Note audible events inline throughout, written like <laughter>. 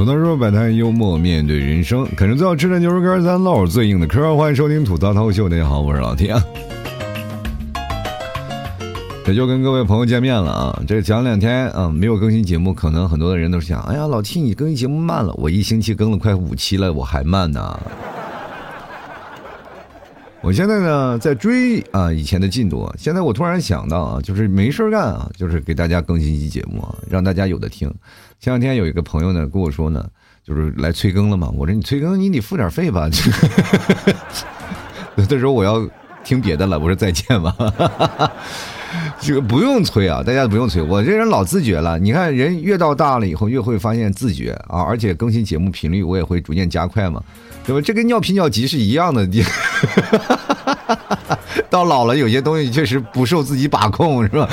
吐槽说摆摊幽默面对人生，啃着最好吃的牛肉干，咱唠最硬的嗑。欢迎收听吐槽涛秀，大家好，我是老天。<laughs> 这就跟各位朋友见面了啊！这讲两天啊，没有更新节目，可能很多的人都想，哎呀，老 T 你更新节目慢了，我一星期更了快五期了，我还慢呢。我现在呢在追啊以前的进度，现在我突然想到啊，就是没事干啊，就是给大家更新一期节目，让大家有的听。前两天有一个朋友呢跟我说呢，就是来催更了嘛，我说你催更你得付点费吧。有的时候我要听别的了，我说再见吧。<laughs> 这个不用催啊，大家不用催，我这人老自觉了。你看人越到大了以后，越会发现自觉啊，而且更新节目频率我也会逐渐加快嘛。对吧？这跟尿频尿急是一样的。<laughs> 到老了，有些东西确实不受自己把控，是吧？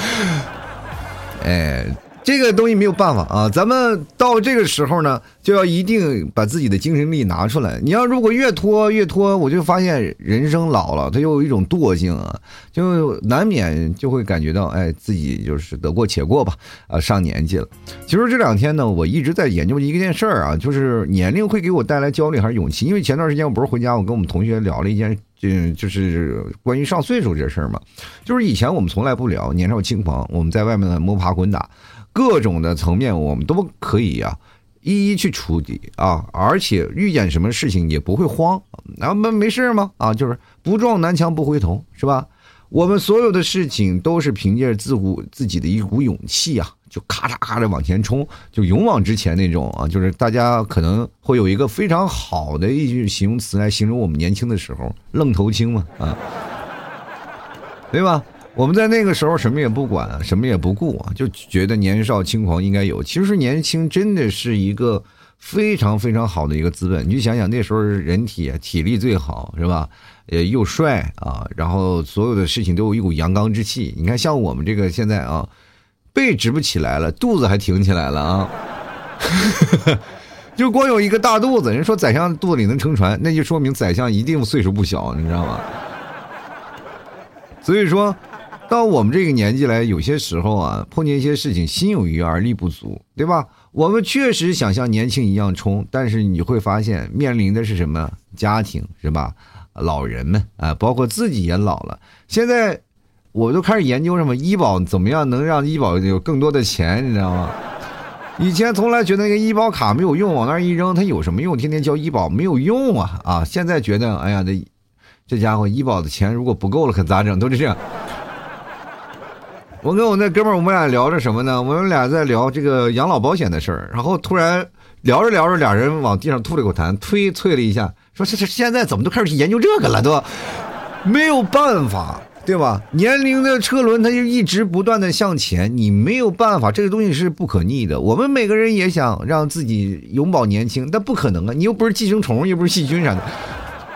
哎。这个东西没有办法啊，咱们到这个时候呢，就要一定把自己的精神力拿出来。你要如果越拖越拖，我就发现人生老了，他又有一种惰性啊，就难免就会感觉到，哎，自己就是得过且过吧，啊，上年纪了。其实这两天呢，我一直在研究一件事儿啊，就是年龄会给我带来焦虑还是勇气？因为前段时间我不是回家，我跟我们同学聊了一件，嗯，就是关于上岁数这事儿嘛。就是以前我们从来不聊年少轻狂，我们在外面摸爬滚打。各种的层面，我们都可以呀，一一去处理啊，而且遇见什么事情也不会慌，啊，没没事吗？啊，就是不撞南墙不回头，是吧？我们所有的事情都是凭借自古自己的一股勇气啊，就咔嚓咔嚓往前冲，就勇往直前那种啊，就是大家可能会有一个非常好的一句形容词来形容我们年轻的时候，愣头青嘛，啊，对吧？我们在那个时候什么也不管，什么也不顾啊，就觉得年少轻狂应该有。其实年轻真的是一个非常非常好的一个资本。你就想想那时候人体体力最好是吧？呃，又帅啊，然后所有的事情都有一股阳刚之气。你看像我们这个现在啊，背直不起来了，肚子还挺起来了啊，<laughs> 就光有一个大肚子。人说宰相肚子里能撑船，那就说明宰相一定岁数不小，你知道吗？所以说。到我们这个年纪来，有些时候啊，碰见一些事情，心有余而力不足，对吧？我们确实想像年轻一样冲，但是你会发现面临的是什么？家庭是吧？老人们啊，包括自己也老了。现在我都开始研究什么医保怎么样能让医保有更多的钱，你知道吗？以前从来觉得那个医保卡没有用，往那儿一扔，它有什么用？天天交医保没有用啊啊！现在觉得，哎呀，这这家伙医保的钱如果不够了，可咋整？都是这样。我跟我那哥们儿，我们俩聊着什么呢？我们俩在聊这个养老保险的事儿。然后突然聊着聊着，俩人往地上吐了口痰，推啐了一下，说：“这这现在怎么都开始研究这个了？都没有办法，对吧？年龄的车轮它就一直不断的向前，你没有办法，这个东西是不可逆的。我们每个人也想让自己永葆年轻，但不可能啊！你又不是寄生虫，又不是细菌啥的。”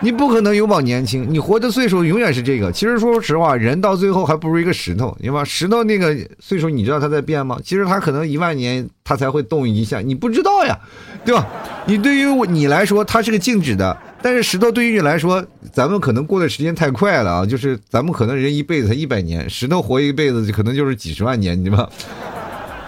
你不可能永葆年轻，你活的岁数永远是这个。其实说实话，人到最后还不如一个石头，对吧？石头那个岁数，你知道它在变吗？其实它可能一万年它才会动一下，你不知道呀，对吧？你对于你来说，它是个静止的，但是石头对于你来说，咱们可能过的时间太快了啊！就是咱们可能人一辈子才一百年，石头活一辈子可能就是几十万年，对吧？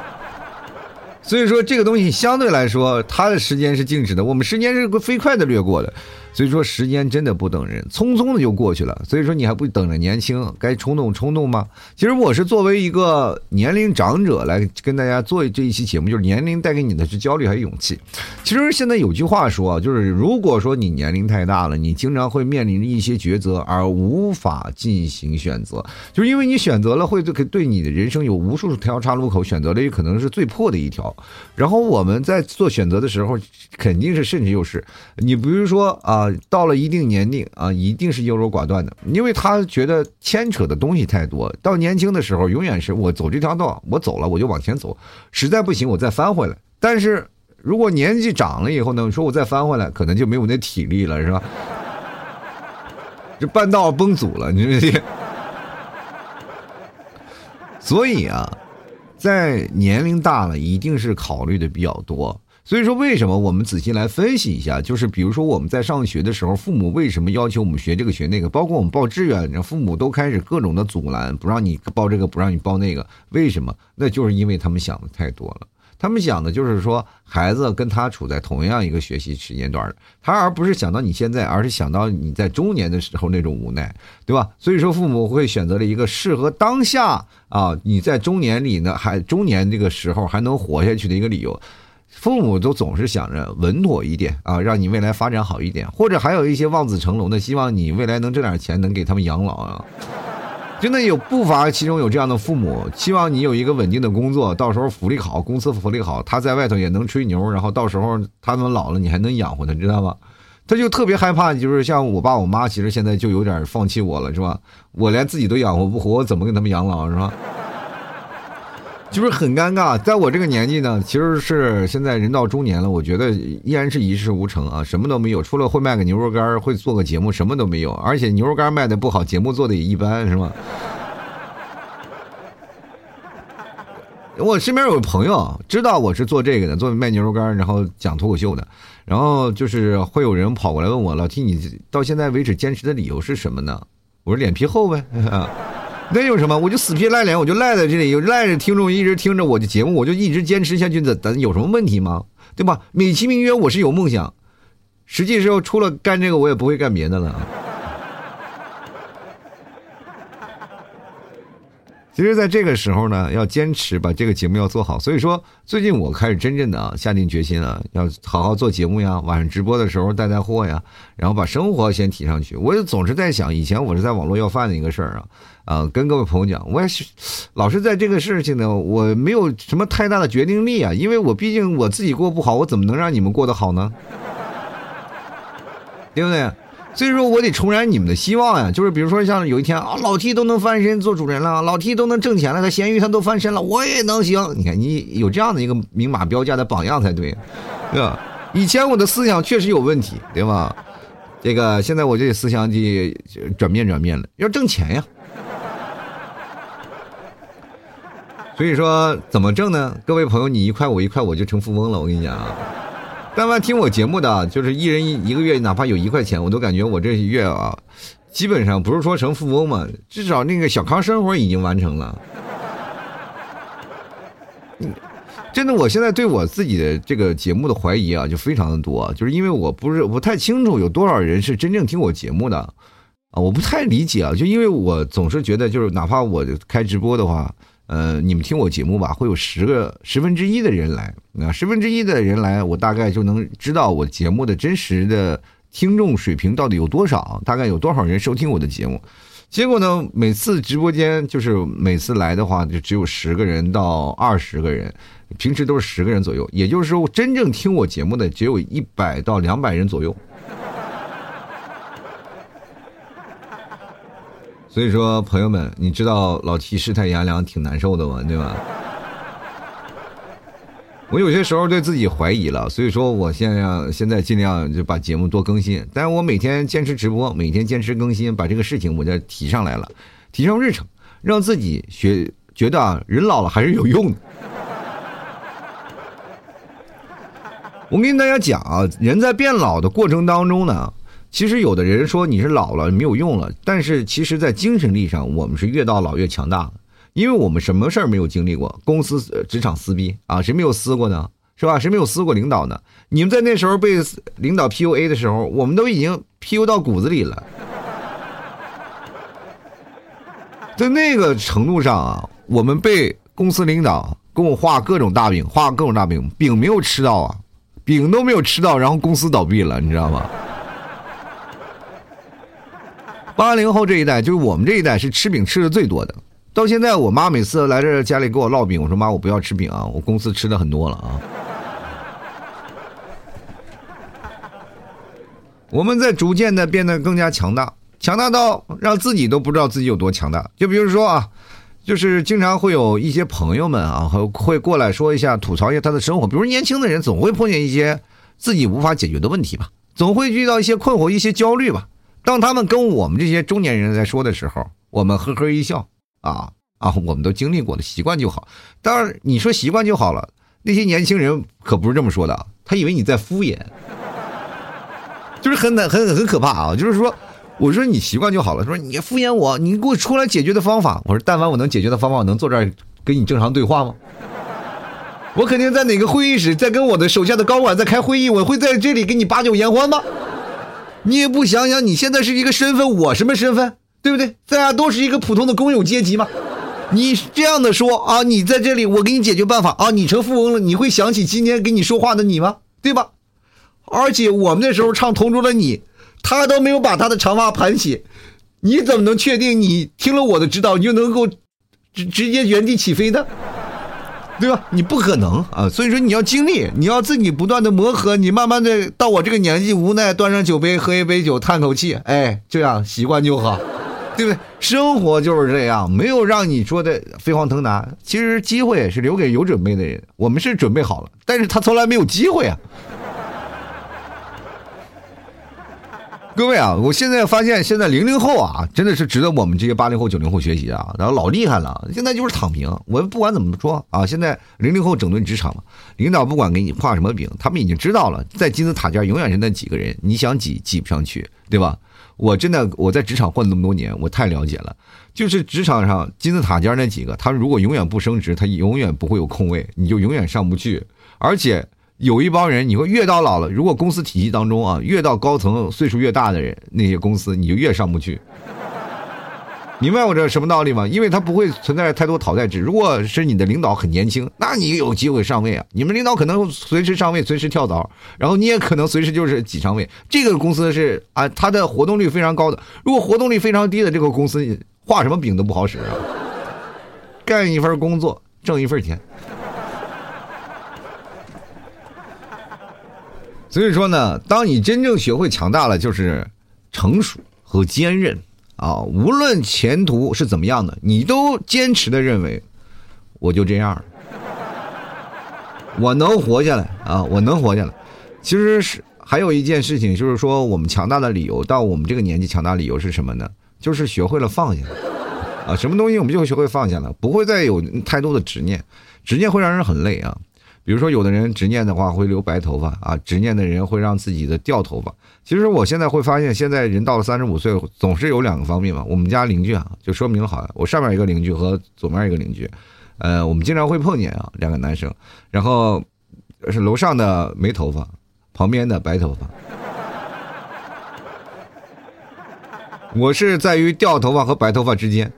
<laughs> 所以说这个东西相对来说，它的时间是静止的，我们时间是飞快的掠过的。所以说时间真的不等人，匆匆的就过去了。所以说你还不等着年轻，该冲动冲动吗？其实我是作为一个年龄长者来跟大家做这一期节目，就是年龄带给你的是焦虑还是勇气？其实现在有句话说，就是如果说你年龄太大了，你经常会面临着一些抉择而无法进行选择，就是因为你选择了会对对你的人生有无数条岔路口，选择了也可能是最破的一条。然后我们在做选择的时候，肯定是甚至又是你比如说啊。到了一定年龄啊，一定是优柔寡断的，因为他觉得牵扯的东西太多。到年轻的时候，永远是我走这条道，我走了我就往前走，实在不行我再翻回来。但是如果年纪长了以后呢，说我再翻回来，可能就没有那体力了，是吧？这半道崩组了，你这。所以啊，在年龄大了，一定是考虑的比较多。所以说，为什么我们仔细来分析一下？就是比如说，我们在上学的时候，父母为什么要求我们学这个学那个？包括我们报志愿，父母都开始各种的阻拦，不让你报这个，不让你报那个。为什么？那就是因为他们想的太多了。他们想的就是说，孩子跟他处在同样一个学习时间段他而不是想到你现在，而是想到你在中年的时候那种无奈，对吧？所以说，父母会选择了一个适合当下啊，你在中年里呢，还中年这个时候还能活下去的一个理由。父母都总是想着稳妥一点啊，让你未来发展好一点，或者还有一些望子成龙的，希望你未来能挣点钱，能给他们养老啊。真的有不乏其中有这样的父母，希望你有一个稳定的工作，到时候福利好，公司福利好，他在外头也能吹牛，然后到时候他们老了，你还能养活他，知道吗？他就特别害怕，就是像我爸我妈，其实现在就有点放弃我了，是吧？我连自己都养活不活，我怎么给他们养老，是吧？就是很尴尬，在我这个年纪呢，其实是现在人到中年了，我觉得依然是一事无成啊，什么都没有，除了会卖个牛肉干，会做个节目，什么都没有，而且牛肉干卖的不好，节目做的也一般，是吗？<laughs> 我身边有朋友知道我是做这个的，做卖牛肉干，然后讲脱口秀的，然后就是会有人跑过来问我，老提你到现在为止坚持的理由是什么呢？我说脸皮厚呗。<laughs> 那有什么？我就死皮赖脸，我就赖在这里，有赖着听众一直听着我的节目，我就一直坚持下去，的，咱有什么问题吗？对吧？美其名曰我是有梦想，实际上除了干这个，我也不会干别的了。其实，在这个时候呢，要坚持把这个节目要做好。所以说，最近我开始真正的啊下定决心了，要好好做节目呀，晚上直播的时候带带货呀，然后把生活先提上去。我就总是在想，以前我是在网络要饭的一个事儿啊，啊，跟各位朋友讲，我也是老是在这个事情呢，我没有什么太大的决定力啊，因为我毕竟我自己过不好，我怎么能让你们过得好呢？对不对？所以说我得重燃你们的希望呀，就是比如说像有一天啊，老 T 都能翻身做主人了，老 T 都能挣钱了，他咸鱼他都翻身了，我也能行。你看你有这样的一个明码标价的榜样才对，对吧？以前我的思想确实有问题，对吧？这个现在我这思想得转变转变了，要挣钱呀。所以说怎么挣呢？各位朋友，你一块我一块，我就成富翁了。我跟你讲啊。但凡听我节目的，就是一人一一个月，哪怕有一块钱，我都感觉我这月啊，基本上不是说成富翁嘛，至少那个小康生活已经完成了。真的，我现在对我自己的这个节目的怀疑啊，就非常的多，就是因为我不是不太清楚有多少人是真正听我节目的啊，我不太理解啊，就因为我总是觉得，就是哪怕我开直播的话。呃，你们听我节目吧，会有十个十分之一的人来，那十分之一的人来，我大概就能知道我节目的真实的听众水平到底有多少，大概有多少人收听我的节目。结果呢，每次直播间就是每次来的话，就只有十个人到二十个人，平时都是十个人左右，也就是说，真正听我节目的只有一百到两百人左右。所以说，朋友们，你知道老七世态炎凉挺难受的吗？对吧？我有些时候对自己怀疑了，所以说我现在现在尽量就把节目多更新。但是我每天坚持直播，每天坚持更新，把这个事情我就提上来了，提上日程，让自己学觉得啊，人老了还是有用的。我跟大家讲啊，人在变老的过程当中呢。其实有的人说你是老了没有用了，但是其实，在精神力上，我们是越到老越强大，因为我们什么事儿没有经历过？公司职场撕逼啊，谁没有撕过呢？是吧？谁没有撕过领导呢？你们在那时候被领导 PUA 的时候，我们都已经 PU 到骨子里了。在那个程度上啊，我们被公司领导给我画各种大饼，画各种大饼，饼没有吃到啊，饼都没有吃到，然后公司倒闭了，你知道吗？八零后这一代，就是我们这一代是吃饼吃的最多的。到现在，我妈每次来这家里给我烙饼，我说妈，我不要吃饼啊，我公司吃的很多了啊。<laughs> 我们在逐渐的变得更加强大，强大到让自己都不知道自己有多强大。就比如说啊，就是经常会有一些朋友们啊，会会过来说一下吐槽一下他的生活。比如年轻的人总会碰见一些自己无法解决的问题吧，总会遇到一些困惑、一些焦虑吧。当他们跟我们这些中年人在说的时候，我们呵呵一笑，啊啊，我们都经历过了，习惯就好。当然，你说习惯就好了，那些年轻人可不是这么说的，他以为你在敷衍，就是很很很很可怕啊！就是说，我说你习惯就好了，说你敷衍我，你给我出来解决的方法。我说，但凡我能解决的方法，我能坐这儿跟你正常对话吗？我肯定在哪个会议室，在跟我的手下的高管在开会议，我会在这里给你把酒言欢吗？你也不想想，你现在是一个身份，我什么身份，对不对？大家都是一个普通的工友阶级嘛。你这样的说啊，你在这里，我给你解决办法啊，你成富翁了，你会想起今天跟你说话的你吗？对吧？而且我们那时候唱《同桌的你》，他都没有把他的长发盘起，你怎么能确定你听了我的指导，你就能够直直接原地起飞呢？对吧？你不可能啊！所以说你要经历，你要自己不断的磨合，你慢慢的到我这个年纪，无奈端上酒杯喝一杯酒，叹口气，哎，这样习惯就好，对不对？生活就是这样，没有让你说的飞黄腾达。其实机会是留给有准备的人，我们是准备好了，但是他从来没有机会啊。各位啊，我现在发现，现在零零后啊，真的是值得我们这些八零后、九零后学习啊，然后老厉害了。现在就是躺平，我不管怎么说啊，现在零零后整顿职场嘛，领导不管给你画什么饼，他们已经知道了，在金字塔尖永远是那几个人，你想挤挤不上去，对吧？我真的我在职场混了那么多年，我太了解了，就是职场上金字塔尖那几个，他如果永远不升职，他永远不会有空位，你就永远上不去，而且。有一帮人，你会越到老了，如果公司体系当中啊，越到高层岁数越大的人，那些公司你就越上不去。明白我这什么道理吗？因为他不会存在太多淘汰制。如果是你的领导很年轻，那你有机会上位啊。你们领导可能随时上位，随时跳槽，然后你也可能随时就是挤上位。这个公司是啊，它的活动率非常高的。如果活动率非常低的这个公司，画什么饼都不好使啊。干一份工作，挣一份钱。所以说呢，当你真正学会强大了，就是成熟和坚韧啊。无论前途是怎么样的，你都坚持的认为，我就这样，<laughs> 我能活下来啊，我能活下来。其实是还有一件事情，就是说我们强大的理由，到我们这个年纪强大理由是什么呢？就是学会了放下啊，什么东西我们就会学会放下了，不会再有太多的执念，执念会让人很累啊。比如说，有的人执念的话会留白头发啊，执念的人会让自己的掉头发。其实我现在会发现，现在人到了三十五岁，总是有两个方面嘛。我们家邻居啊，就说明好，我上面一个邻居和左面一个邻居，呃，我们经常会碰见啊，两个男生，然后是楼上的没头发，旁边的白头发。<laughs> 我是在于掉头发和白头发之间。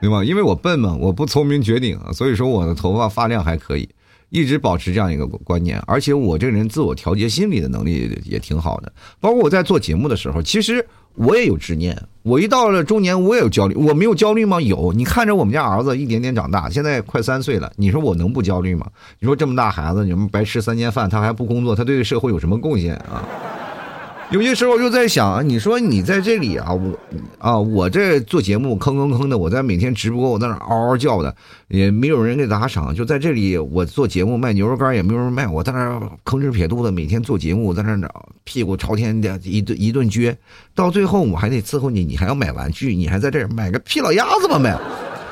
对吧？因为我笨嘛，我不聪明绝顶啊，所以说我的头发发量还可以，一直保持这样一个观念。而且我这个人自我调节心理的能力也挺好的。包括我在做节目的时候，其实我也有执念。我一到了中年，我也有焦虑。我没有焦虑吗？有。你看着我们家儿子一点点长大，现在快三岁了，你说我能不焦虑吗？你说这么大孩子，你们白吃三年饭，他还不工作，他对社会有什么贡献啊？有些时候我就在想，你说你在这里啊，我啊，我这做节目吭吭吭的，我在每天直播，我在那嗷嗷叫的，也没有人给打赏，就在这里我做节目卖牛肉干也没有人卖，我在那吭哧撇肚子，每天做节目，在那屁股朝天的一顿一顿撅，到最后我还得伺候你，你还要买玩具，你还在这儿买个屁老鸭子吧买，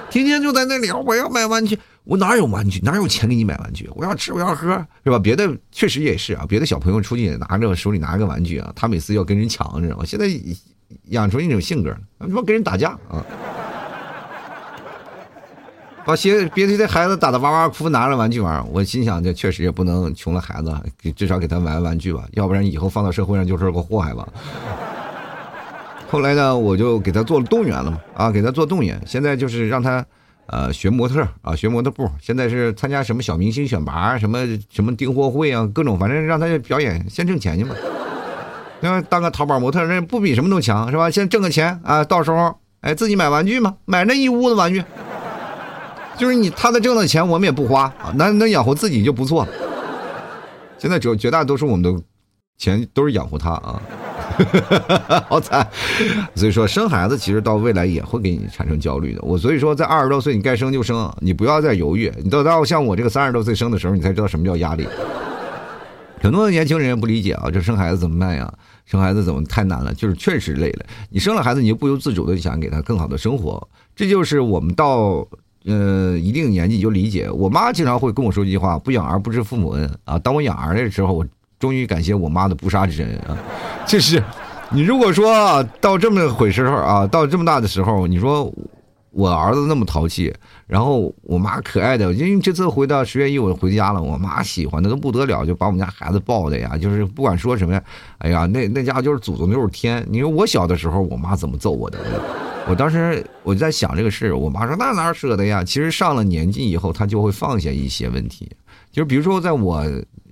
天天就在那里，我要买玩具。我哪有玩具？哪有钱给你买玩具？我要吃，我要喝，是吧？别的确实也是啊。别的小朋友出去拿着手里拿个玩具啊，他每次要跟人抢，知道吗？现在养出一种性格，他妈跟人打架啊！把些别的孩子打的哇哇哭，拿着玩具玩。我心想，这确实也不能穷了孩子，给至少给他买玩具吧，要不然以后放到社会上就是个祸害吧。后来呢，我就给他做了动员了嘛，啊，给他做动员，现在就是让他。呃，学模特啊，学模特步，现在是参加什么小明星选拔，什么什么订货会啊，各种，反正让他表演，先挣钱去嘛。那当个淘宝模特，那不比什么都强，是吧？先挣个钱啊，到时候哎，自己买玩具嘛，买那一屋子玩具。就是你他的挣的钱，我们也不花啊，能能养活自己就不错了。现在绝绝大多数我们的钱都是养活他啊。<laughs> 好惨，所以说生孩子其实到未来也会给你产生焦虑的。我所以说在二十多岁你该生就生，你不要再犹豫。你等到像我这个三十多岁生的时候，你才知道什么叫压力。<laughs> 很多的年轻人不理解啊，这生孩子怎么办呀？生孩子怎么太难了？就是确实累了。你生了孩子，你就不由自主的想给他更好的生活。这就是我们到呃一定年纪你就理解。我妈经常会跟我说一句话：不养儿不知父母恩啊。当我养儿的时候，我。终于感谢我妈的不杀之恩啊！就是你如果说到这么回事儿啊，到这么大的时候，你说我儿子那么淘气，然后我妈可爱的，因为这次回到十月一我回家了，我妈喜欢的都不得了，就把我们家孩子抱的呀，就是不管说什么呀，哎呀，那那家伙就是祖宗就是天。你说我小的时候，我妈怎么揍我的？我当时我就在想这个事，我妈说那哪舍得呀？其实上了年纪以后，她就会放下一些问题，就比如说在我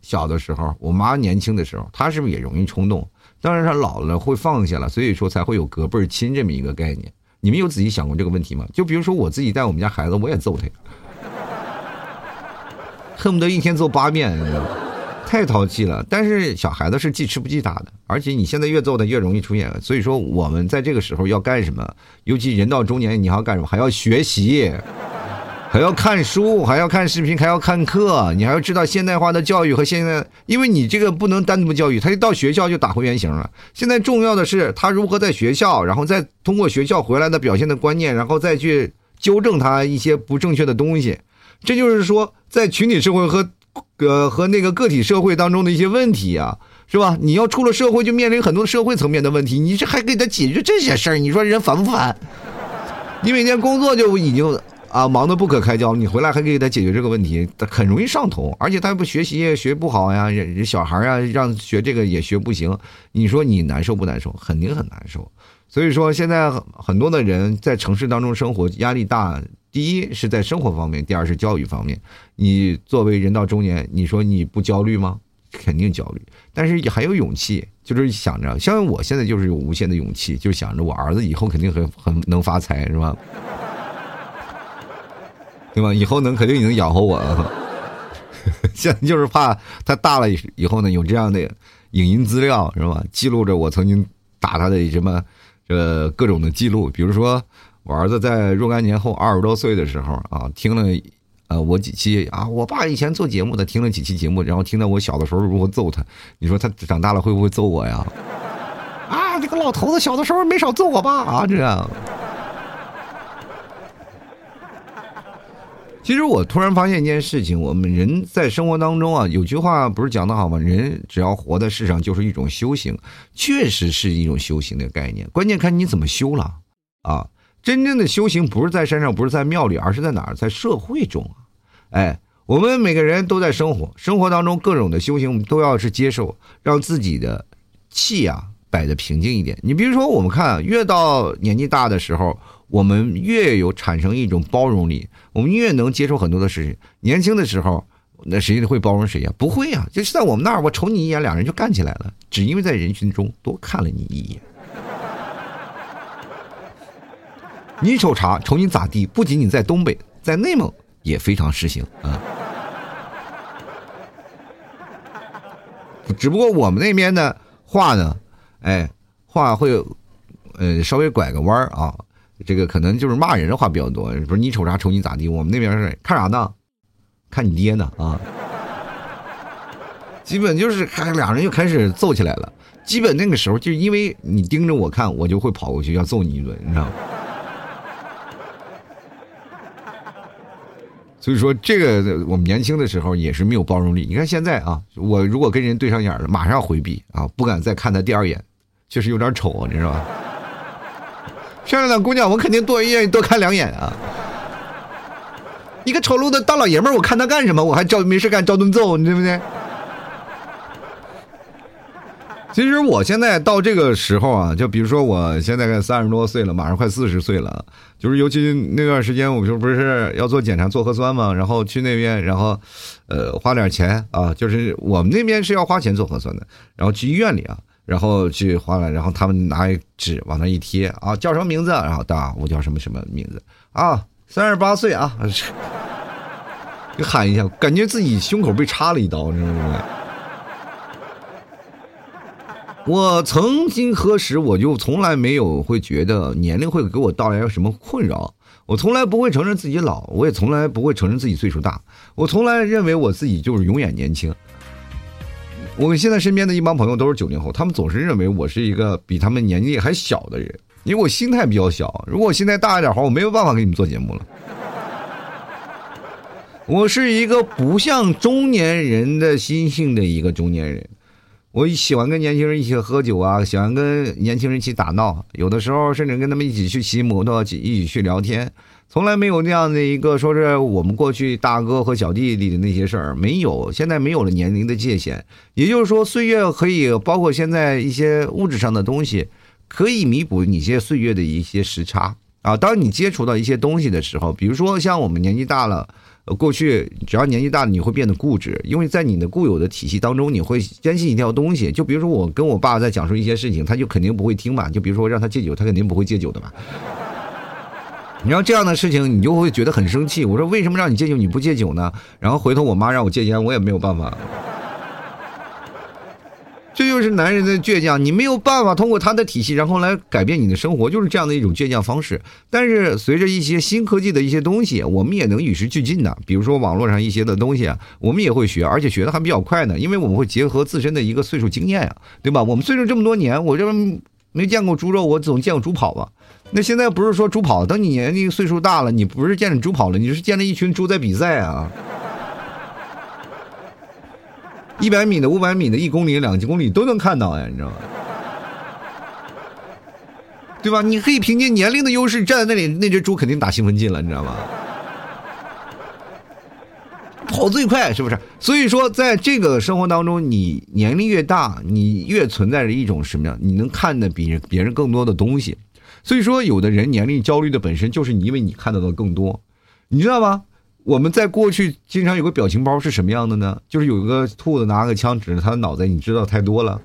小的时候，我妈年轻的时候，她是不是也容易冲动？当然她老了会放下了，所以说才会有隔辈亲这么一个概念。你们有仔细想过这个问题吗？就比如说我自己带我们家孩子，我也揍他，恨不得一天揍八遍，太淘气了。但是小孩子是记吃不记打的，而且你现在越揍他越容易出现。所以说我们在这个时候要干什么？尤其人到中年，你要干什么？还要学习。还要看书，还要看视频，还要看课，你还要知道现代化的教育和现在，因为你这个不能单独教育，他一到学校就打回原形了。现在重要的是他如何在学校，然后再通过学校回来的表现的观念，然后再去纠正他一些不正确的东西。这就是说，在群体社会和呃和那个个体社会当中的一些问题啊，是吧？你要出了社会就面临很多社会层面的问题，你这还给他解决这些事儿，你说人烦不烦？你每天工作就已经。啊，忙得不可开交，你回来还给他解决这个问题，他很容易上头，而且他不学习也学不好呀，小孩啊让学这个也学不行，你说你难受不难受？肯定很难受。所以说现在很多的人在城市当中生活压力大，第一是在生活方面，第二是教育方面。你作为人到中年，你说你不焦虑吗？肯定焦虑，但是也还有勇气，就是想着，像我现在就是有无限的勇气，就想着我儿子以后肯定很很能发财，是吧？对吧？以后能肯定能养活我。<laughs> 现在就是怕他大了以后呢，有这样的影音资料是吧？记录着我曾经打他的什么呃各种的记录。比如说，我儿子在若干年后二十多岁的时候啊，听了呃我几期啊，我爸以前做节目的，听了几期节目，然后听到我小的时候如何揍他。你说他长大了会不会揍我呀？<laughs> 啊，这个老头子小的时候没少揍我爸啊，这样。其实我突然发现一件事情，我们人在生活当中啊，有句话不是讲的好吗？人只要活在世上，就是一种修行，确实是一种修行的概念。关键看你怎么修了啊！真正的修行不是在山上，不是在庙里，而是在哪儿？在社会中啊！哎，我们每个人都在生活，生活当中各种的修行，我们都要是接受，让自己的气啊摆的平静一点。你比如说，我们看，越到年纪大的时候。我们越有产生一种包容力，我们越能接受很多的事情。年轻的时候，那谁会包容谁呀？不会呀！就是在我们那儿，我瞅你一眼，两人就干起来了，只因为在人群中多看了你一眼。你瞅啥？瞅你咋地？不仅仅在东北，在内蒙也非常实行啊。只不过我们那边的话呢，哎，话会呃稍微拐个弯儿啊。这个可能就是骂人的话比较多，不是你瞅啥瞅你咋地？我们那边是看啥呢？看你爹呢啊！基本就是开俩人就开始揍起来了。基本那个时候就因为你盯着我看，我就会跑过去要揍你一顿，你知道吗？所以说这个我们年轻的时候也是没有包容力。你看现在啊，我如果跟人对上眼了，马上回避啊，不敢再看他第二眼，确实有点丑，你知道吧？漂亮的姑娘，我肯定多愿意多看两眼啊！一个丑陋的大老爷们儿，我看他干什么？我还照没事干照顿揍，你对不对？其实我现在到这个时候啊，就比如说我现在三十多岁了，马上快四十岁了，就是尤其那段时间，我就不是要做检查做核酸嘛，然后去那边，然后呃花点钱啊，就是我们那边是要花钱做核酸的，然后去医院里啊。然后去花了，然后他们拿纸往那一贴啊，叫什么名字？然后大我叫什么什么名字啊？三十八岁啊，<laughs> 就喊一下，感觉自己胸口被插了一刀，你知道吗？我曾经何时我就从来没有会觉得年龄会给我带来什么困扰，我从来不会承认自己老，我也从来不会承认自己岁数大，我从来认为我自己就是永远年轻。我们现在身边的一帮朋友都是九零后，他们总是认为我是一个比他们年纪还小的人，因为我心态比较小。如果我心态大一点的话，我没有办法给你们做节目了。我是一个不像中年人的心性的一个中年人，我喜欢跟年轻人一起喝酒啊，喜欢跟年轻人一起打闹，有的时候甚至跟他们一起去骑摩托，一起去聊天，从来没有那样的一个说是我们过去大哥和小弟弟的那些事儿，没有，现在没有了年龄的界限，也就是说，岁月可以包括现在一些物质上的东西，可以弥补你些岁月的一些时差啊。当你接触到一些东西的时候，比如说像我们年纪大了。过去只要年纪大了，你会变得固执，因为在你的固有的体系当中，你会坚信一条东西。就比如说，我跟我爸在讲述一些事情，他就肯定不会听嘛。就比如说让他戒酒，他肯定不会戒酒的嘛。你要这样的事情，你就会觉得很生气。我说为什么让你戒酒你不戒酒呢？然后回头我妈让我戒烟，我也没有办法。这就是男人的倔强，你没有办法通过他的体系，然后来改变你的生活，就是这样的一种倔强方式。但是随着一些新科技的一些东西，我们也能与时俱进的。比如说网络上一些的东西，我们也会学，而且学的还比较快呢，因为我们会结合自身的一个岁数经验啊，对吧？我们岁数这么多年，我这没见过猪肉，我总见过猪跑吧？那现在不是说猪跑，等你年龄岁数大了，你不是见着猪跑了，你是见了一群猪在比赛啊。一百米的、五百米的、一公里、两公里都能看到呀，你知道吗？对吧？你可以凭借年龄的优势站在那里，那只猪肯定打兴奋剂了，你知道吗？跑最快是不是？所以说，在这个生活当中，你年龄越大，你越存在着一种什么样？你能看的比别人更多的东西。所以说，有的人年龄焦虑的本身就是你因为你看到的更多，你知道吗？我们在过去经常有个表情包是什么样的呢？就是有一个兔子拿个枪指着他的脑袋，你知道太多了，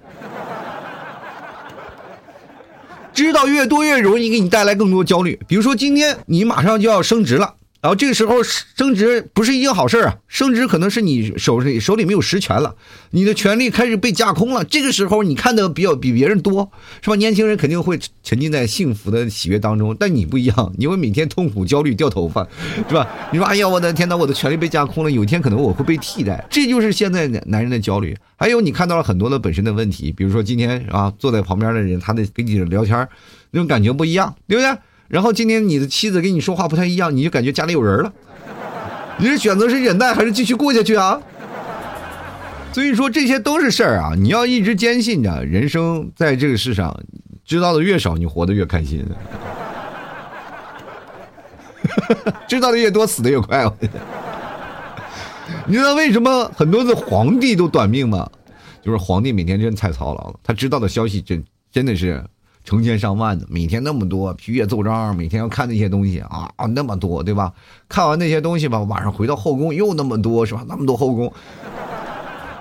知道越多越容易给你带来更多焦虑。比如说今天你马上就要升职了。然后这个时候升职不是一件好事啊，升职可能是你手里手里没有实权了，你的权利开始被架空了。这个时候你看的比较比别人多，是吧？年轻人肯定会沉浸在幸福的喜悦当中，但你不一样，你会每天痛苦、焦虑、掉头发，是吧？你说哎呀，我的天哪，我的权利被架空了，有一天可能我会被替代，这就是现在男人的焦虑。还有你看到了很多的本身的问题，比如说今天啊，坐在旁边的人，他的跟你聊天那种感觉不一样，对不对？然后今天你的妻子跟你说话不太一样，你就感觉家里有人了。你是选择是忍耐还是继续过下去啊？所以说这些都是事儿啊，你要一直坚信着，人生在这个世上，知道的越少，你活得越开心。<laughs> 知道的越多，死的越快。你知道为什么很多的皇帝都短命吗？就是皇帝每天真太操劳了，他知道的消息真真的是。成千上万的，每天那么多批阅奏章，每天要看那些东西啊啊，那么多，对吧？看完那些东西吧，晚上回到后宫又那么多，是吧？那么多后宫，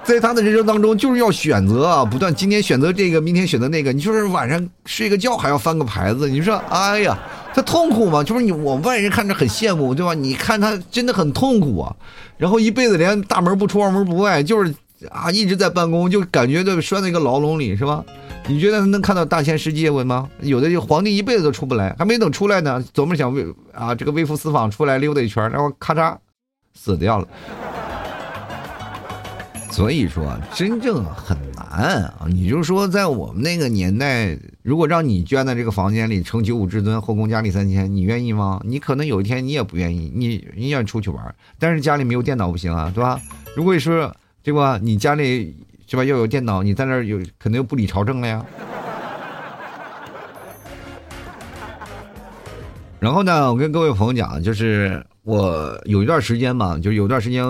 在他的人生当中就是要选择啊，不断今天选择这个，明天选择那个，你就是晚上睡个觉还要翻个牌子，你说，哎呀，他痛苦吗？就是你我外人看着很羡慕，对吧？你看他真的很痛苦啊，然后一辈子连大门不出二门不外，就是啊一直在办公，就感觉都拴在一个牢笼里，是吧？你觉得他能看到大千世界文吗？有的皇帝一辈子都出不来，还没等出来呢，琢磨想微啊这个微服私访出来溜达一圈，然后咔嚓死掉了。<laughs> 所以说，真正很难啊！你就说在我们那个年代，如果让你捐在这个房间里，成九五至尊，后宫佳丽三千，你愿意吗？你可能有一天你也不愿意，你你愿出去玩，但是家里没有电脑不行啊，对吧？如果是对吧？你家里。是吧？要有电脑，你在那儿有可能又不理朝政了呀。<laughs> 然后呢，我跟各位朋友讲，就是我有一段时间嘛，就有段时间，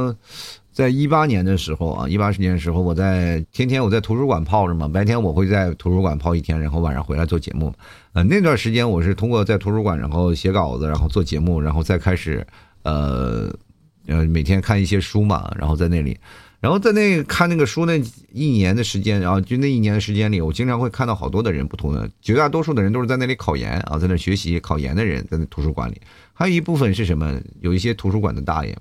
在一八年的时候啊，一八年的时候，我在天天我在图书馆泡着嘛，白天我会在图书馆泡一天，然后晚上回来做节目。呃，那段时间我是通过在图书馆，然后写稿子，然后做节目，然后再开始，呃，呃，每天看一些书嘛，然后在那里。然后在那看那个书那一年的时间，然后就那一年的时间里，我经常会看到好多的人，不同的绝大多数的人都是在那里考研啊，在那学习考研的人在那图书馆里，还有一部分是什么？有一些图书馆的大爷，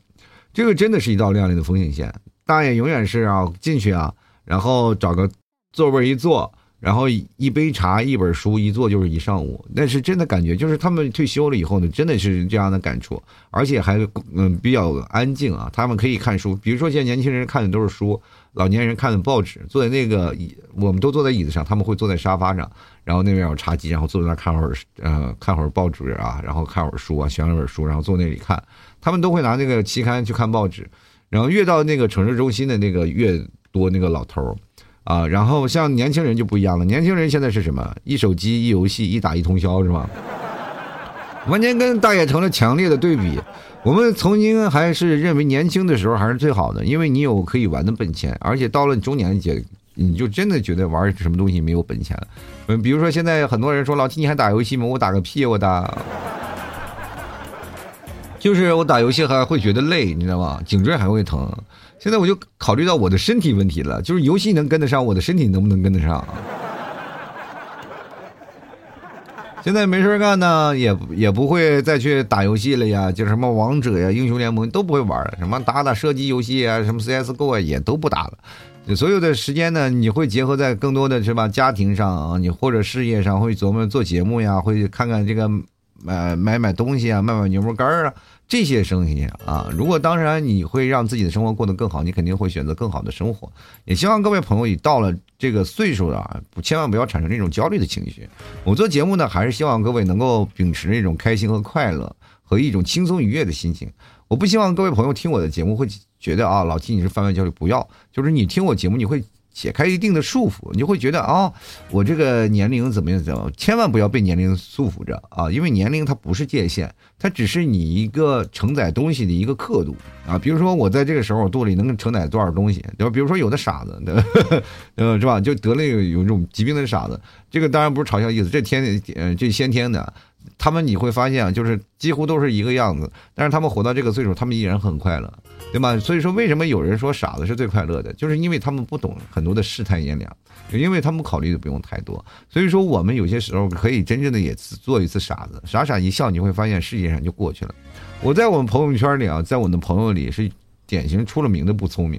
这个真的是一道亮丽的风景线。大爷永远是啊进去啊，然后找个座位一坐。然后一杯茶，一本书，一坐就是一上午。那是真的感觉，就是他们退休了以后呢，真的是这样的感触，而且还嗯比较安静啊。他们可以看书，比如说现在年轻人看的都是书，老年人看的报纸。坐在那个椅，我们都坐在椅子上，他们会坐在沙发上，然后那边有茶几，然后坐在那看会儿呃看会儿报纸啊，然后看会儿书啊，选了本书，然后坐那里看。他们都会拿那个期刊去看报纸，然后越到那个城市中心的那个越多那个老头儿。啊。然后像年轻人就不一样了，年轻人现在是什么？一手机、一游戏、一打一通宵，是吧？完全跟大爷成了强烈的对比。我们曾经还是认为年轻的时候还是最好的，因为你有可以玩的本钱，而且到了中年节，你就真的觉得玩什么东西没有本钱了。嗯，比如说现在很多人说老七你还打游戏吗？我打个屁，我打。就是我打游戏还会觉得累，你知道吗？颈椎还会疼。现在我就考虑到我的身体问题了，就是游戏能跟得上，我的身体能不能跟得上？现在没事干呢，也也不会再去打游戏了呀，就什么王者呀、英雄联盟都不会玩了，什么打打射击游戏啊、什么 CSGO 啊也都不打了。所有的时间呢，你会结合在更多的是吧？家庭上啊，你或者事业上会琢磨做节目呀，会看看这个买买买东西啊，卖卖牛肉干啊。这些生意啊，如果当然你会让自己的生活过得更好，你肯定会选择更好的生活。也希望各位朋友，你到了这个岁数啊，千万不要产生这种焦虑的情绪。我做节目呢，还是希望各位能够秉持一种开心和快乐和一种轻松愉悦的心情。我不希望各位朋友听我的节目会觉得啊，老七你是贩卖焦虑，不要，就是你听我节目你会。解开一定的束缚，你就会觉得啊，我这个年龄怎么样？怎么？千万不要被年龄束缚着啊！因为年龄它不是界限，它只是你一个承载东西的一个刻度啊。比如说，我在这个时候，我肚里能承载多少东西？对吧？比如说，有的傻子，<laughs> 呃，是吧？就得了有一种疾病的傻子，这个当然不是嘲笑意思，这天，呃，这先天的。他们你会发现，就是几乎都是一个样子，但是他们活到这个岁数，他们依然很快乐，对吧？所以说，为什么有人说傻子是最快乐的？就是因为他们不懂很多的世态炎凉，因为他们考虑的不用太多。所以说，我们有些时候可以真正的也做一次傻子，傻傻一笑，你会发现世界上就过去了。我在我们朋友圈里啊，在我的朋友里是典型出了名的不聪明。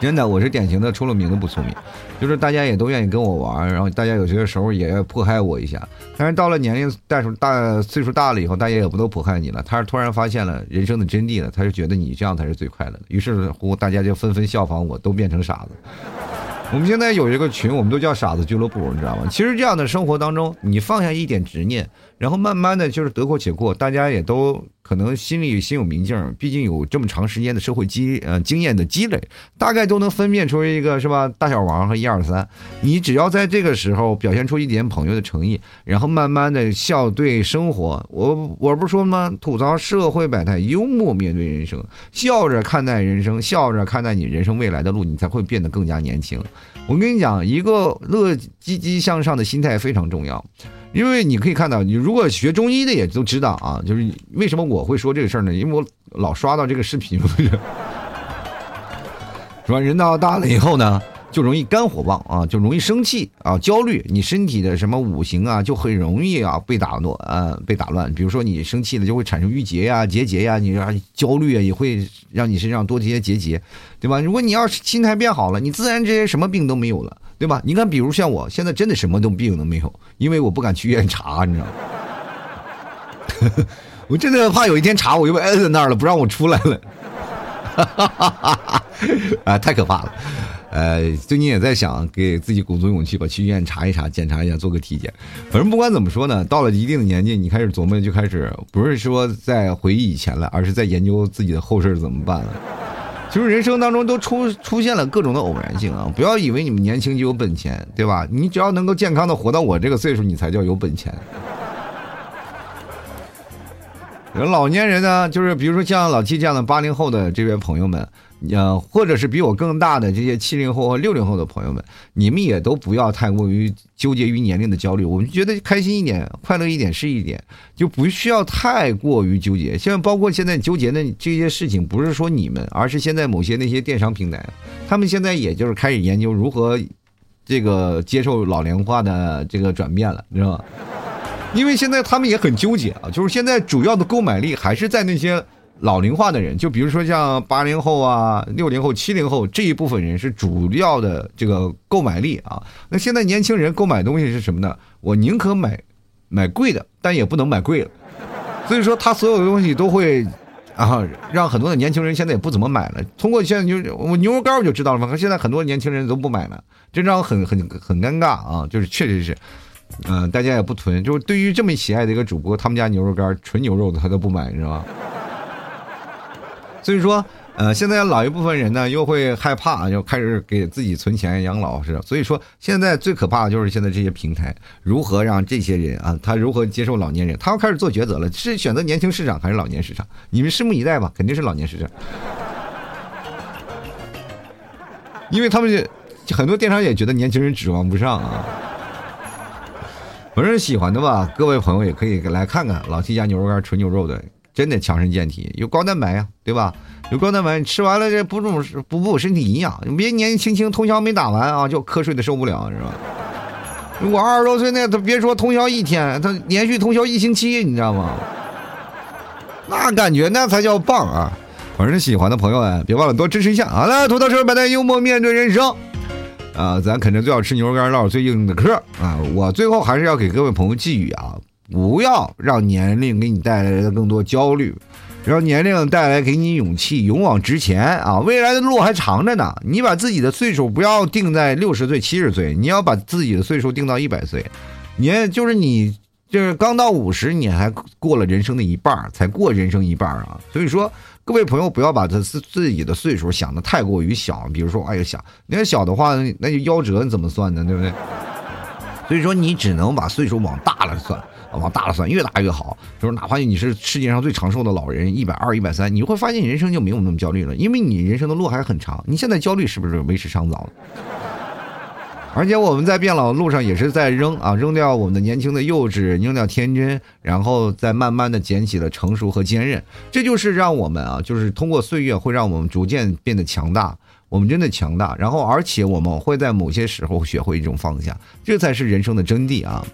真的，我是典型的出了名的不聪明，就是大家也都愿意跟我玩，然后大家有些时候也要迫害我一下。但是到了年龄大数大岁数大了以后，大家也不都迫害你了。他是突然发现了人生的真谛了，他是觉得你这样才是最快乐的。于是乎，大家就纷纷效仿我，都变成傻子。我们现在有一个群，我们都叫傻子俱乐部，你知道吗？其实这样的生活当中，你放下一点执念。然后慢慢的就是得过且过，大家也都可能心里心有明镜，毕竟有这么长时间的社会积呃经验的积累，大概都能分辨出一个是吧大小王和一二三。你只要在这个时候表现出一点朋友的诚意，然后慢慢的笑对生活，我我不是说吗？吐槽社会百态，幽默面对人生，笑着看待人生，笑着看待你人生未来的路，你才会变得更加年轻。我跟你讲，一个乐积极向上的心态非常重要。因为你可以看到，你如果学中医的也都知道啊，就是为什么我会说这个事儿呢？因为我老刷到这个视频，是吧？人到大了以后呢，就容易肝火旺啊，就容易生气啊，焦虑，你身体的什么五行啊，就很容易啊被打乱啊，被打乱。比如说你生气了，就会产生郁结呀、结节呀，你啊焦虑啊，也会让你身上多这些结节，对吧？如果你要是心态变好了，你自然这些什么病都没有了。对吧？你看，比如像我现在真的什么都病都没有，因为我不敢去医院查，你知道吗？<laughs> 我真的怕有一天查我又被摁在那儿了，不让我出来了。<laughs> 啊，太可怕了！呃，最近也在想给自己鼓足勇气吧，去医院查一查，检查一下，做个体检。反正不管怎么说呢，到了一定的年纪，你开始琢磨，就开始不是说在回忆以前了，而是在研究自己的后事怎么办了。就是人生当中都出出现了各种的偶然性啊！不要以为你们年轻就有本钱，对吧？你只要能够健康的活到我这个岁数，你才叫有本钱。老年人呢，就是比如说像老七这样的八零后的这位朋友们。呃，或者是比我更大的这些七零后和六零后的朋友们，你们也都不要太过于纠结于年龄的焦虑。我们觉得开心一点、快乐一点是一点，就不需要太过于纠结。像包括现在纠结的这些事情，不是说你们，而是现在某些那些电商平台，他们现在也就是开始研究如何这个接受老龄化的这个转变了，你知道吗？因为现在他们也很纠结啊，就是现在主要的购买力还是在那些。老龄化的人，就比如说像八零后啊、六零后、七零后这一部分人是主要的这个购买力啊。那现在年轻人购买东西是什么呢？我宁可买买贵的，但也不能买贵了。所以说，他所有的东西都会啊，让很多的年轻人现在也不怎么买了。通过现在就我牛肉干我就知道了嘛。可现在很多年轻人都不买了，这让我很很很尴尬啊。就是确实是，嗯，大家也不囤。就是对于这么喜爱的一个主播，他们家牛肉干纯牛肉的他都不买，是吧？所以说，呃，现在老一部分人呢，又会害怕，又开始给自己存钱养老是。所以说，现在最可怕的就是现在这些平台如何让这些人啊，他如何接受老年人？他要开始做抉择了，是选择年轻市场还是老年市场？你们拭目以待吧，肯定是老年市场，因为他们很多电商也觉得年轻人指望不上啊。<laughs> 反正喜欢的吧，各位朋友也可以来看看老七家牛肉干纯牛肉的，真的强身健体，有高蛋白呀，对吧？有高蛋白，吃完了这补充补补身体营养，你别年纪轻轻通宵没打完啊，就瞌睡的受不了，是吧？我二十多岁那他别说通宵一天，他连续通宵一星期，你知道吗？那感觉那才叫棒啊！反正喜欢的朋友啊，别忘了多支持一下。好了，吐槽车百态幽默面对人生。啊，咱肯定最好吃牛肉干，唠最硬的嗑啊！我最后还是要给各位朋友寄语啊，不要让年龄给你带来的更多焦虑，让年龄带来给你勇气，勇往直前啊！未来的路还长着呢，你把自己的岁数不要定在六十岁、七十岁，你要把自己的岁数定到一百岁，你就是你就是刚到五十，你还过了人生的一半，才过人生一半啊！所以说。各位朋友，不要把他自自己的岁数想的太过于小。比如说，哎呀，小，你要小的话，那就夭折，你怎么算呢？对不对？所以说，你只能把岁数往大了算，往大了算，越大越好。就是哪怕你是世界上最长寿的老人，一百二、一百三，你会发现你人生就没有那么焦虑了，因为你人生的路还很长。你现在焦虑是不是为时尚早了？而且我们在变老的路上也是在扔啊，扔掉我们的年轻的幼稚，扔掉天真，然后再慢慢的捡起了成熟和坚韧。这就是让我们啊，就是通过岁月会让我们逐渐变得强大。我们真的强大，然后而且我们会在某些时候学会一种放下，这才是人生的真谛啊！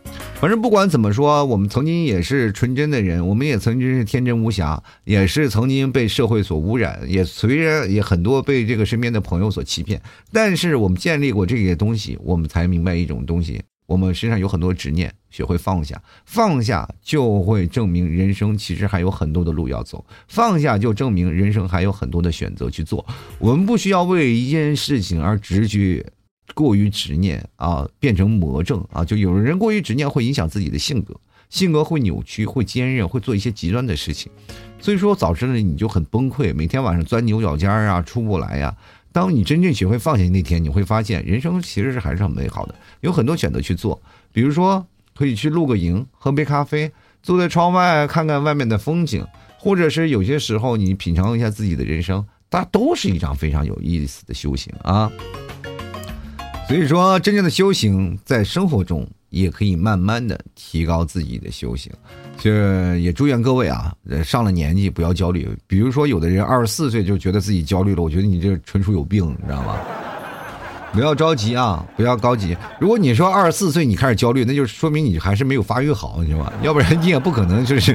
反正不管怎么说，我们曾经也是纯真的人，我们也曾经是天真无瑕，也是曾经被社会所污染，也虽然也很多被这个身边的朋友所欺骗，但是我们建立过这些东西，我们才明白一种东西。我们身上有很多执念，学会放下，放下就会证明人生其实还有很多的路要走，放下就证明人生还有很多的选择去做。我们不需要为一件事情而执着，过于执念啊，变成魔怔啊。就有人过于执念会影响自己的性格，性格会扭曲，会坚韧，会做一些极端的事情。所以说，早知道你就很崩溃，每天晚上钻牛角尖啊，出不来呀。当你真正学会放下那天，你会发现人生其实是还是很美好的，有很多选择去做。比如说，可以去露个营，喝杯咖啡，坐在窗外看看外面的风景，或者是有些时候你品尝一下自己的人生，它都是一场非常有意思的修行啊。所以说，真正的修行在生活中。也可以慢慢的提高自己的修行，这也祝愿各位啊，上了年纪不要焦虑。比如说，有的人二十四岁就觉得自己焦虑了，我觉得你这纯属有病，你知道吗？不要着急啊，不要着急。如果你说二十四岁你开始焦虑，那就说明你还是没有发育好，你知道吧？要不然你也不可能就是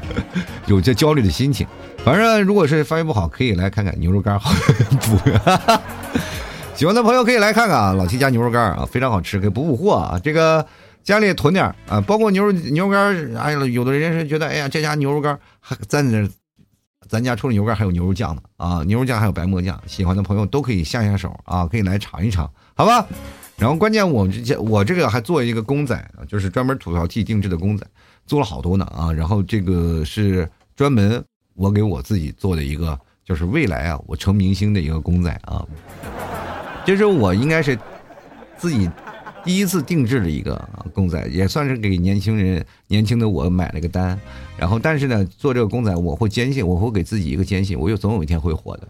<laughs> 有这焦虑的心情。反正如果是发育不好，可以来看看牛肉干好补。<laughs> 喜欢的朋友可以来看看啊，老七家牛肉干啊，非常好吃，给补补货啊。这个家里囤点啊，包括牛肉牛肉干。哎呀，有的人是觉得，哎呀，这家牛肉干还在这，咱家除了牛肉干还有牛肉酱呢啊，牛肉酱还有白馍酱。喜欢的朋友都可以下下手啊，可以来尝一尝，好吧？然后关键我们这我这个还做一个公仔啊，就是专门吐槽 T 定制的公仔，做了好多呢啊。然后这个是专门我给我自己做的一个，就是未来啊我成明星的一个公仔啊。就是我应该是自己第一次定制了一个公仔，也算是给年轻人、年轻的我买了个单。然后，但是呢，做这个公仔，我会坚信，我会给自己一个坚信，我有总有一天会火的，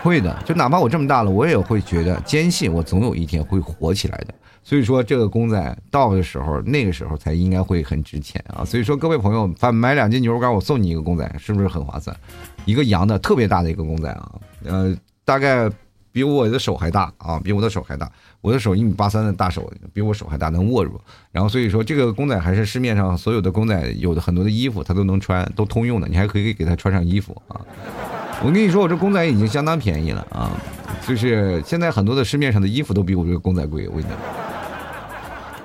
会的。就哪怕我这么大了，我也会觉得坚信，我总有一天会火起来的。所以说，这个公仔到的时候，那个时候才应该会很值钱啊。所以说，各位朋友，反买两斤牛肉干，我送你一个公仔，是不是很划算？一个羊的特别大的一个公仔啊，呃，大概。比我的手还大啊！比我的手还大，我的手一米八三的大手，比我手还大，能握住。然后所以说，这个公仔还是市面上所有的公仔有的很多的衣服，它都能穿，都通用的。你还可以给它穿上衣服啊！我跟你说，我这公仔已经相当便宜了啊！就是现在很多的市面上的衣服都比我这个公仔贵。我跟你讲，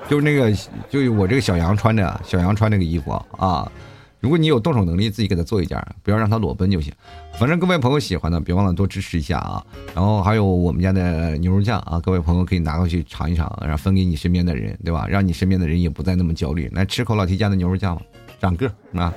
就是那个，就是我这个小羊穿着，小羊穿那个衣服啊。如果你有动手能力，自己给他做一件，不要让他裸奔就行。反正各位朋友喜欢的，别忘了多支持一下啊。然后还有我们家的牛肉酱啊，各位朋友可以拿过去尝一尝，然后分给你身边的人，对吧？让你身边的人也不再那么焦虑。来吃口老提家的牛肉酱吧，长个啊。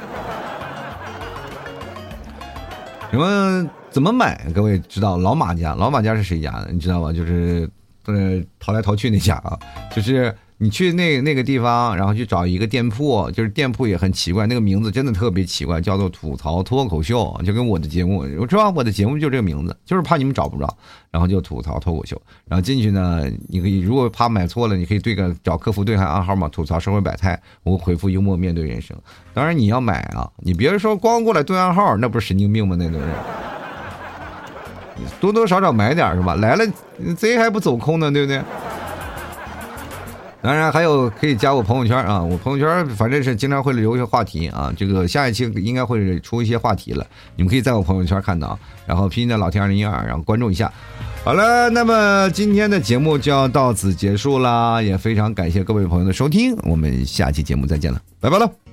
什么怎么买？各位知道老马家？老马家是谁家的？你知道吧？就是呃逃来逃去那家啊，就是。你去那那个地方，然后去找一个店铺，就是店铺也很奇怪，那个名字真的特别奇怪，叫做吐槽脱口秀，就跟我的节目，我知道我的节目就这个名字，就是怕你们找不着，然后就吐槽脱口秀，然后进去呢，你可以如果怕买错了，你可以对个找客服对下暗号嘛，吐槽社会百态，我回复幽默面对人生。当然你要买啊，你别说光过来对暗号，那不是神经病吗？那都是，多多少少买点是吧？来了贼还不走空呢，对不对？当然还有可以加我朋友圈啊，我朋友圈反正是经常会留一些话题啊，这个下一期应该会出一些话题了，你们可以在我朋友圈看到，然后拼音的老天二零一二，然后关注一下。好了，那么今天的节目就要到此结束啦，也非常感谢各位朋友的收听，我们下期节目再见了，拜拜喽。